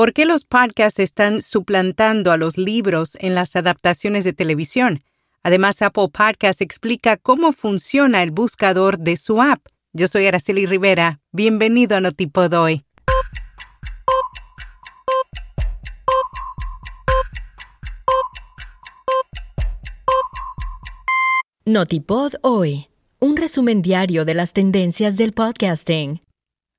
¿Por qué los podcasts están suplantando a los libros en las adaptaciones de televisión? Además, Apple Podcasts explica cómo funciona el buscador de su app. Yo soy Araceli Rivera. Bienvenido a Notipod hoy. Notipod hoy. Un resumen diario de las tendencias del podcasting.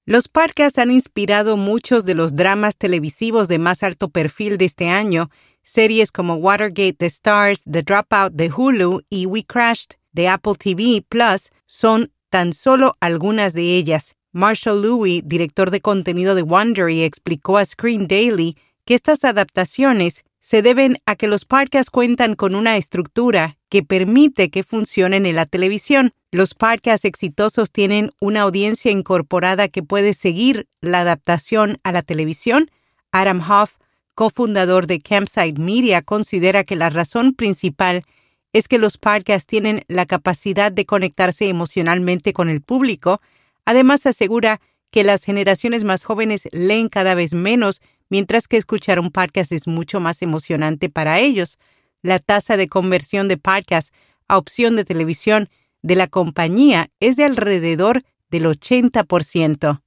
Los podcasts han inspirado muchos de los dramas televisivos de más alto perfil de este año. Series como Watergate The Stars, The Dropout de Hulu y We Crashed de Apple TV Plus son tan solo algunas de ellas. Marshall Louis, director de contenido de Wondery, explicó a Screen Daily que estas adaptaciones se deben a que los podcasts cuentan con una estructura que permite que funcionen en la televisión. Los podcasts exitosos tienen una audiencia incorporada que puede seguir la adaptación a la televisión. Adam Hoff, cofundador de Campsite Media, considera que la razón principal es que los podcasts tienen la capacidad de conectarse emocionalmente con el público. Además, asegura que las generaciones más jóvenes leen cada vez menos mientras que escuchar un podcast es mucho más emocionante para ellos. La tasa de conversión de podcast a opción de televisión de la compañía es de alrededor del 80%.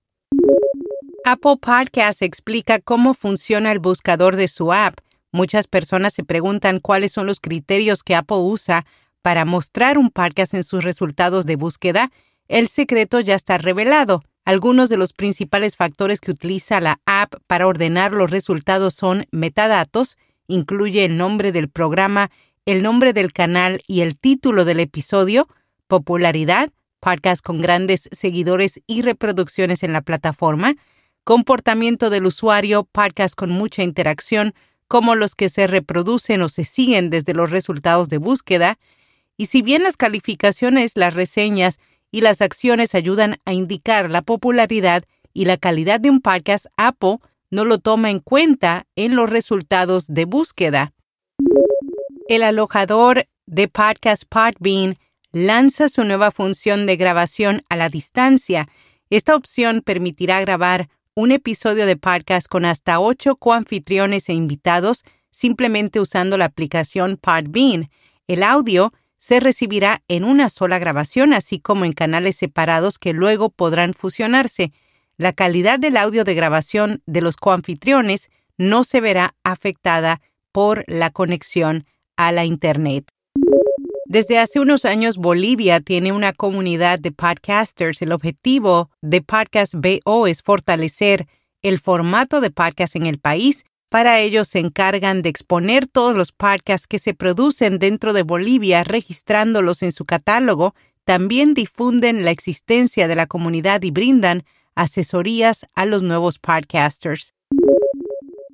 Apple Podcasts explica cómo funciona el buscador de su app. Muchas personas se preguntan cuáles son los criterios que Apple usa para mostrar un podcast en sus resultados de búsqueda. El secreto ya está revelado. Algunos de los principales factores que utiliza la app para ordenar los resultados son metadatos, incluye el nombre del programa, el nombre del canal y el título del episodio, popularidad, podcast con grandes seguidores y reproducciones en la plataforma, comportamiento del usuario, podcast con mucha interacción, como los que se reproducen o se siguen desde los resultados de búsqueda, y si bien las calificaciones, las reseñas y las acciones ayudan a indicar la popularidad y la calidad de un podcast, Apple no lo toma en cuenta en los resultados de búsqueda. El alojador de podcast Podbean lanza su nueva función de grabación a la distancia. Esta opción permitirá grabar un episodio de podcast con hasta ocho coanfitriones e invitados simplemente usando la aplicación Podbean. El audio se recibirá en una sola grabación, así como en canales separados que luego podrán fusionarse. La calidad del audio de grabación de los coanfitriones no se verá afectada por la conexión a la Internet. Desde hace unos años, Bolivia tiene una comunidad de podcasters. El objetivo de Podcast BO es fortalecer el formato de podcast en el país para ello se encargan de exponer todos los podcasts que se producen dentro de Bolivia, registrándolos en su catálogo. También difunden la existencia de la comunidad y brindan asesorías a los nuevos podcasters.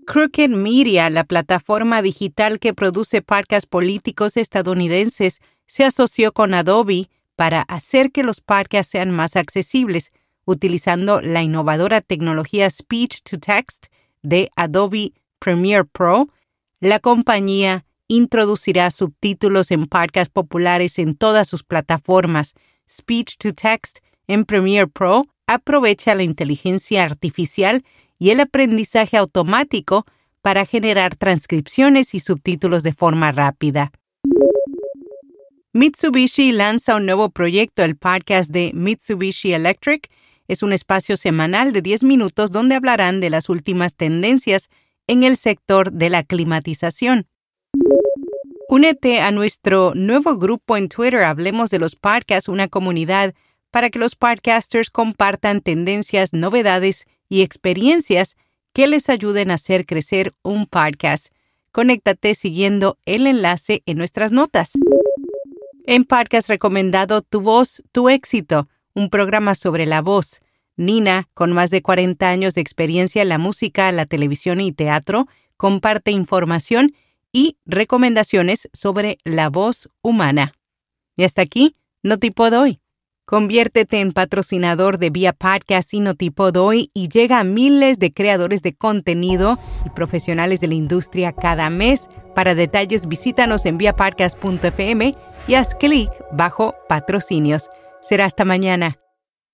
Crooked Media, la plataforma digital que produce podcasts políticos estadounidenses, se asoció con Adobe para hacer que los podcasts sean más accesibles, utilizando la innovadora tecnología Speech to Text de Adobe Premiere Pro, la compañía introducirá subtítulos en podcasts populares en todas sus plataformas. Speech to Text en Premiere Pro aprovecha la inteligencia artificial y el aprendizaje automático para generar transcripciones y subtítulos de forma rápida. Mitsubishi lanza un nuevo proyecto, el podcast de Mitsubishi Electric. Es un espacio semanal de 10 minutos donde hablarán de las últimas tendencias en el sector de la climatización. Únete a nuestro nuevo grupo en Twitter, Hablemos de los Podcasts, una comunidad para que los podcasters compartan tendencias, novedades y experiencias que les ayuden a hacer crecer un podcast. Conéctate siguiendo el enlace en nuestras notas. En Podcast Recomendado Tu Voz, Tu Éxito, un programa sobre la voz Nina, con más de 40 años de experiencia en la música, la televisión y teatro, comparte información y recomendaciones sobre la voz humana. Y hasta aquí, Notipod hoy. Conviértete en patrocinador de Vía Podcast y Notipod hoy y llega a miles de creadores de contenido y profesionales de la industria cada mes. Para detalles, visítanos en viapodcast.fm y haz clic bajo patrocinios. Será hasta mañana.